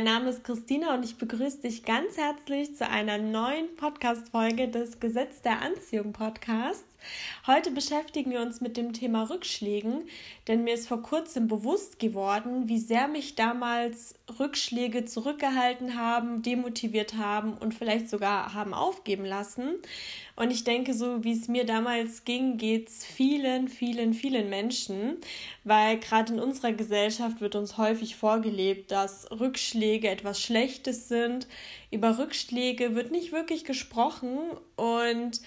mein Name ist Christina und ich begrüße dich ganz herzlich zu einer neuen Podcast-Folge des Gesetz der Anziehung Podcasts. Heute beschäftigen wir uns mit dem Thema Rückschlägen, denn mir ist vor kurzem bewusst geworden, wie sehr mich damals Rückschläge zurückgehalten haben, demotiviert haben und vielleicht sogar haben aufgeben lassen. Und ich denke, so wie es mir damals ging, geht es vielen, vielen, vielen Menschen, weil gerade in unserer Gesellschaft wird uns häufig vorgelebt, dass Rückschläge etwas Schlechtes sind. Über Rückschläge wird nicht wirklich gesprochen und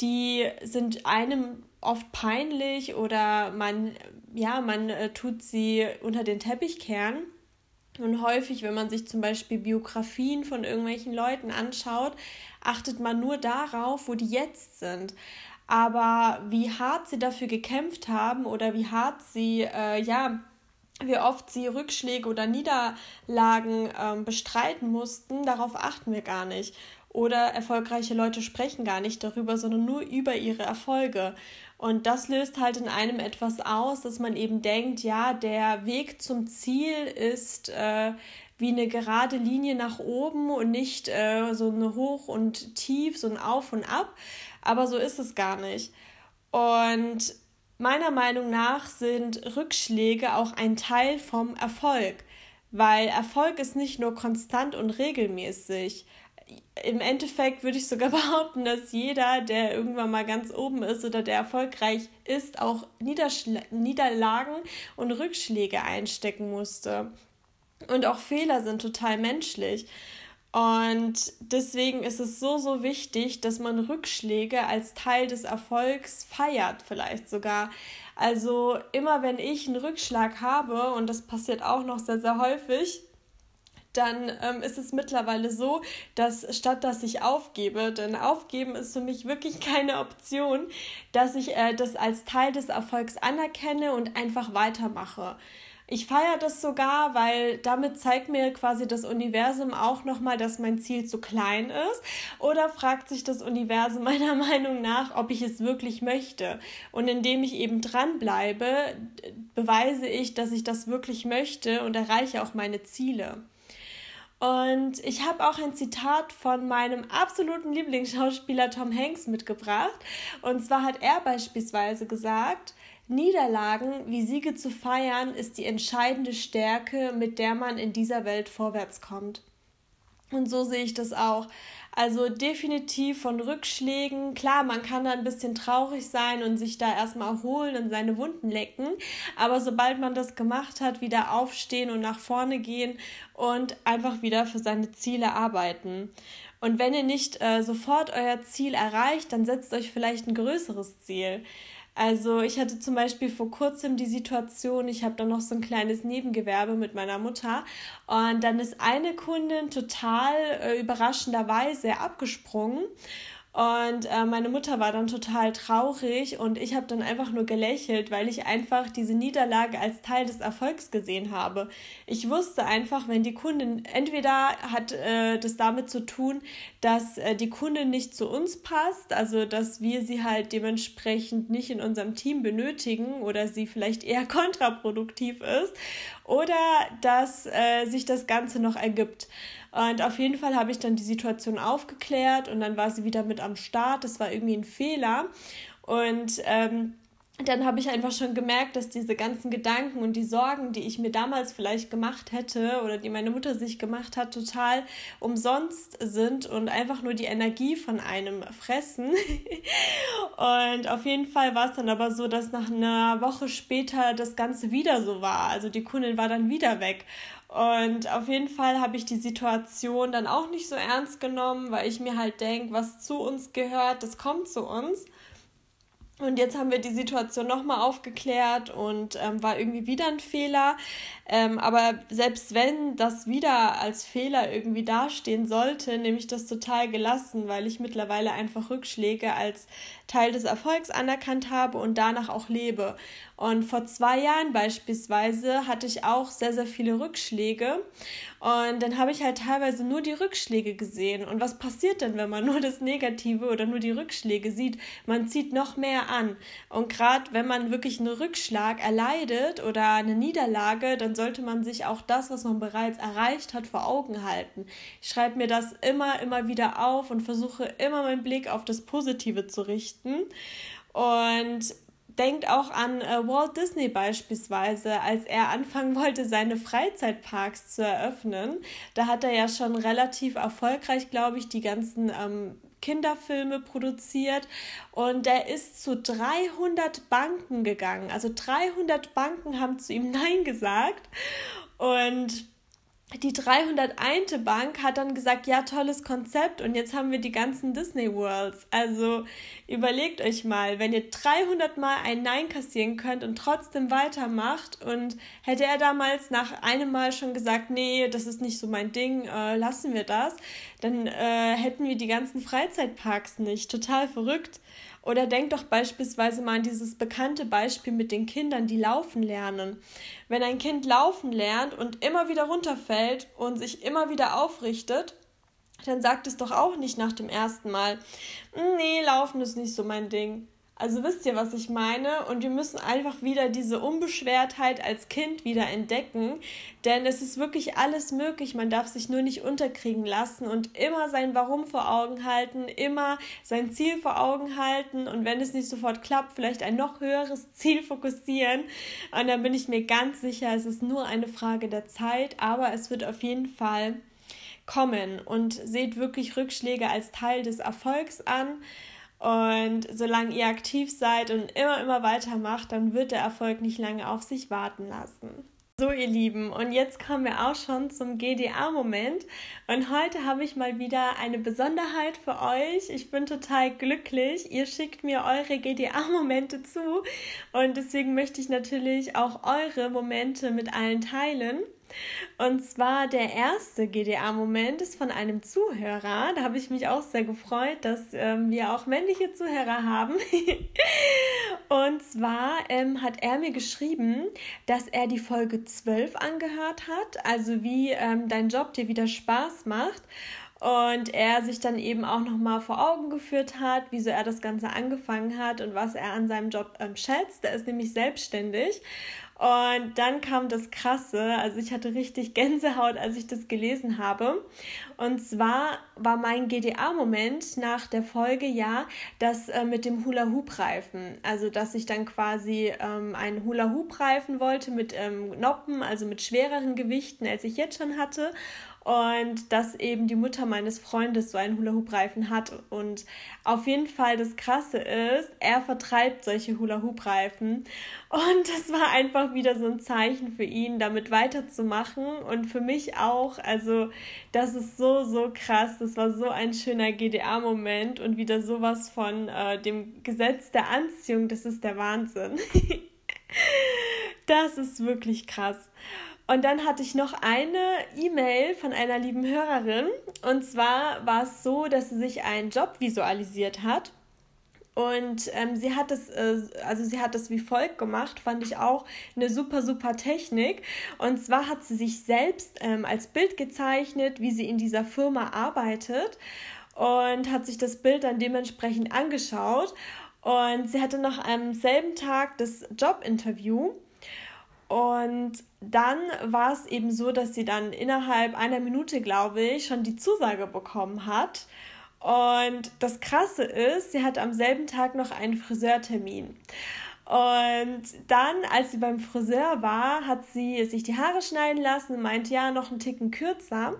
die sind einem oft peinlich oder man, ja, man äh, tut sie unter den Teppich kehren. Und häufig, wenn man sich zum Beispiel Biografien von irgendwelchen Leuten anschaut, achtet man nur darauf, wo die jetzt sind. Aber wie hart sie dafür gekämpft haben oder wie hart sie, äh, ja, wie oft sie Rückschläge oder Niederlagen äh, bestreiten mussten, darauf achten wir gar nicht. Oder erfolgreiche Leute sprechen gar nicht darüber, sondern nur über ihre Erfolge. Und das löst halt in einem etwas aus, dass man eben denkt, ja, der Weg zum Ziel ist äh, wie eine gerade Linie nach oben und nicht äh, so eine Hoch und Tief, so ein Auf und Ab. Aber so ist es gar nicht. Und meiner Meinung nach sind Rückschläge auch ein Teil vom Erfolg, weil Erfolg ist nicht nur konstant und regelmäßig im Endeffekt würde ich sogar behaupten, dass jeder, der irgendwann mal ganz oben ist oder der erfolgreich ist, auch Niederschl Niederlagen und Rückschläge einstecken musste. Und auch Fehler sind total menschlich. Und deswegen ist es so, so wichtig, dass man Rückschläge als Teil des Erfolgs feiert, vielleicht sogar. Also immer wenn ich einen Rückschlag habe, und das passiert auch noch sehr, sehr häufig, dann ähm, ist es mittlerweile so, dass statt dass ich aufgebe, denn aufgeben ist für mich wirklich keine Option, dass ich äh, das als Teil des Erfolgs anerkenne und einfach weitermache. Ich feiere das sogar, weil damit zeigt mir quasi das Universum auch nochmal, dass mein Ziel zu klein ist. Oder fragt sich das Universum meiner Meinung nach, ob ich es wirklich möchte. Und indem ich eben dranbleibe, beweise ich, dass ich das wirklich möchte und erreiche auch meine Ziele. Und ich habe auch ein Zitat von meinem absoluten Lieblingsschauspieler Tom Hanks mitgebracht. Und zwar hat er beispielsweise gesagt, Niederlagen wie Siege zu feiern ist die entscheidende Stärke, mit der man in dieser Welt vorwärts kommt. Und so sehe ich das auch. Also definitiv von Rückschlägen. Klar, man kann da ein bisschen traurig sein und sich da erstmal erholen und seine Wunden lecken. Aber sobald man das gemacht hat, wieder aufstehen und nach vorne gehen und einfach wieder für seine Ziele arbeiten. Und wenn ihr nicht äh, sofort euer Ziel erreicht, dann setzt euch vielleicht ein größeres Ziel. Also ich hatte zum Beispiel vor kurzem die Situation, ich habe da noch so ein kleines Nebengewerbe mit meiner Mutter und dann ist eine Kundin total äh, überraschenderweise abgesprungen und äh, meine Mutter war dann total traurig und ich habe dann einfach nur gelächelt, weil ich einfach diese Niederlage als Teil des Erfolgs gesehen habe. Ich wusste einfach, wenn die Kundin, entweder hat äh, das damit zu tun, dass äh, die Kundin nicht zu uns passt, also dass wir sie halt dementsprechend nicht in unserem Team benötigen oder sie vielleicht eher kontraproduktiv ist oder dass äh, sich das Ganze noch ergibt. Und auf jeden Fall habe ich dann die Situation aufgeklärt und dann war sie wieder mit am Start. Das war irgendwie ein Fehler. Und ähm, dann habe ich einfach schon gemerkt, dass diese ganzen Gedanken und die Sorgen, die ich mir damals vielleicht gemacht hätte oder die meine Mutter sich gemacht hat, total umsonst sind und einfach nur die Energie von einem fressen. und auf jeden Fall war es dann aber so, dass nach einer Woche später das Ganze wieder so war. Also die Kundin war dann wieder weg. Und auf jeden Fall habe ich die Situation dann auch nicht so ernst genommen, weil ich mir halt denke, was zu uns gehört, das kommt zu uns. Und jetzt haben wir die Situation nochmal aufgeklärt und ähm, war irgendwie wieder ein Fehler. Ähm, aber selbst wenn das wieder als Fehler irgendwie dastehen sollte, nehme ich das total gelassen, weil ich mittlerweile einfach Rückschläge als Teil des Erfolgs anerkannt habe und danach auch lebe. Und vor zwei Jahren beispielsweise hatte ich auch sehr, sehr viele Rückschläge. Und dann habe ich halt teilweise nur die Rückschläge gesehen. Und was passiert denn, wenn man nur das Negative oder nur die Rückschläge sieht? Man zieht noch mehr an. Und gerade wenn man wirklich einen Rückschlag erleidet oder eine Niederlage, dann sollte man sich auch das, was man bereits erreicht hat, vor Augen halten. Ich schreibe mir das immer, immer wieder auf und versuche immer meinen Blick auf das Positive zu richten. Und denkt auch an äh, Walt Disney beispielsweise, als er anfangen wollte, seine Freizeitparks zu eröffnen. Da hat er ja schon relativ erfolgreich, glaube ich, die ganzen ähm, Kinderfilme produziert und er ist zu 300 Banken gegangen. Also 300 Banken haben zu ihm Nein gesagt und die 301. Bank hat dann gesagt, ja, tolles Konzept und jetzt haben wir die ganzen Disney Worlds. Also überlegt euch mal, wenn ihr 300 Mal ein Nein kassieren könnt und trotzdem weitermacht und hätte er damals nach einem Mal schon gesagt, nee, das ist nicht so mein Ding, äh, lassen wir das, dann äh, hätten wir die ganzen Freizeitparks nicht. Total verrückt. Oder denkt doch beispielsweise mal an dieses bekannte Beispiel mit den Kindern, die laufen lernen. Wenn ein Kind laufen lernt und immer wieder runterfällt und sich immer wieder aufrichtet, dann sagt es doch auch nicht nach dem ersten Mal, nee, laufen ist nicht so mein Ding. Also wisst ihr, was ich meine? Und wir müssen einfach wieder diese Unbeschwertheit als Kind wieder entdecken, denn es ist wirklich alles möglich. Man darf sich nur nicht unterkriegen lassen und immer sein Warum vor Augen halten, immer sein Ziel vor Augen halten und wenn es nicht sofort klappt, vielleicht ein noch höheres Ziel fokussieren. Und dann bin ich mir ganz sicher, es ist nur eine Frage der Zeit, aber es wird auf jeden Fall kommen und seht wirklich Rückschläge als Teil des Erfolgs an. Und solange ihr aktiv seid und immer, immer weitermacht, dann wird der Erfolg nicht lange auf sich warten lassen. So, ihr Lieben, und jetzt kommen wir auch schon zum GDA-Moment. Und heute habe ich mal wieder eine Besonderheit für euch. Ich bin total glücklich. Ihr schickt mir eure GDA-Momente zu. Und deswegen möchte ich natürlich auch eure Momente mit allen teilen. Und zwar der erste GDA-Moment ist von einem Zuhörer. Da habe ich mich auch sehr gefreut, dass ähm, wir auch männliche Zuhörer haben. und zwar ähm, hat er mir geschrieben, dass er die Folge 12 angehört hat, also wie ähm, dein Job dir wieder Spaß macht und er sich dann eben auch nochmal vor Augen geführt hat, wieso er das Ganze angefangen hat und was er an seinem Job ähm, schätzt. Er ist nämlich selbstständig und dann kam das Krasse, also ich hatte richtig Gänsehaut, als ich das gelesen habe. Und zwar war mein GDA-Moment nach der Folge ja das äh, mit dem Hula-Hoop-Reifen. Also, dass ich dann quasi ähm, einen Hula-Hoop-Reifen wollte mit ähm, Noppen, also mit schwereren Gewichten, als ich jetzt schon hatte und dass eben die Mutter meines Freundes so einen Hula-Hoop-Reifen hat. Und auf jeden Fall das Krasse ist, er vertreibt solche Hula-Hoop-Reifen. Und das war einfach wieder so ein Zeichen für ihn, damit weiterzumachen und für mich auch. Also, das ist so, so krass. Das war so ein schöner GDA-Moment und wieder sowas von äh, dem Gesetz der Anziehung. Das ist der Wahnsinn. das ist wirklich krass. Und dann hatte ich noch eine E-Mail von einer lieben Hörerin. Und zwar war es so, dass sie sich einen Job visualisiert hat. Und ähm, sie hat es, äh, also sie hat es wie folgt gemacht, fand ich auch eine super, super Technik. Und zwar hat sie sich selbst ähm, als Bild gezeichnet, wie sie in dieser Firma arbeitet und hat sich das Bild dann dementsprechend angeschaut. Und sie hatte noch am selben Tag das Jobinterview und dann war es eben so, dass sie dann innerhalb einer Minute, glaube ich, schon die Zusage bekommen hat. Und das Krasse ist, sie hat am selben Tag noch einen Friseurtermin. Und dann, als sie beim Friseur war, hat sie sich die Haare schneiden lassen und meinte, ja, noch einen Ticken kürzer.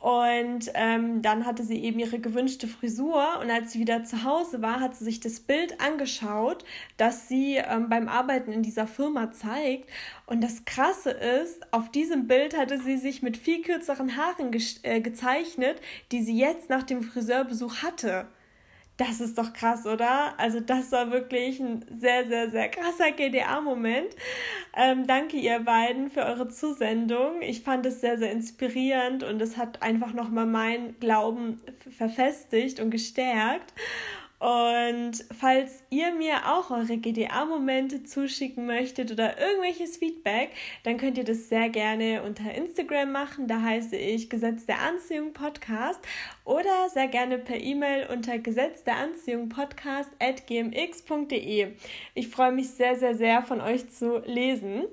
Und ähm, dann hatte sie eben ihre gewünschte Frisur und als sie wieder zu Hause war, hat sie sich das Bild angeschaut, das sie ähm, beim Arbeiten in dieser Firma zeigt. Und das Krasse ist, auf diesem Bild hatte sie sich mit viel kürzeren Haaren äh, gezeichnet, die sie jetzt nach dem Friseurbesuch hatte. Das ist doch krass, oder? Also das war wirklich ein sehr, sehr, sehr krasser GDA-Moment. Ähm, danke ihr beiden für eure Zusendung. Ich fand es sehr, sehr inspirierend und es hat einfach nochmal meinen Glauben verfestigt und gestärkt. Und falls ihr mir auch eure GDA-Momente zuschicken möchtet oder irgendwelches Feedback, dann könnt ihr das sehr gerne unter Instagram machen. Da heiße ich Gesetz der Anziehung Podcast oder sehr gerne per E-Mail unter Gesetz der Anziehung Podcast at gmx.de. Ich freue mich sehr, sehr, sehr von euch zu lesen.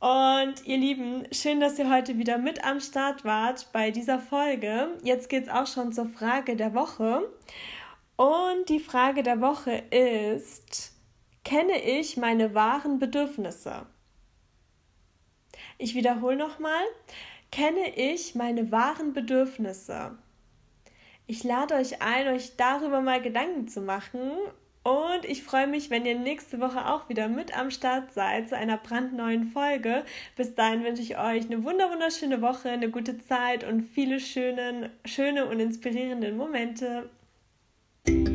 Und ihr Lieben, schön, dass ihr heute wieder mit am Start wart bei dieser Folge. Jetzt geht es auch schon zur Frage der Woche. Und die Frage der Woche ist, kenne ich meine wahren Bedürfnisse? Ich wiederhole nochmal, kenne ich meine wahren Bedürfnisse? Ich lade euch ein, euch darüber mal Gedanken zu machen und ich freue mich, wenn ihr nächste Woche auch wieder mit am Start seid zu einer brandneuen Folge. Bis dahin wünsche ich euch eine wunderschöne Woche, eine gute Zeit und viele schöne, schöne und inspirierende Momente. thank you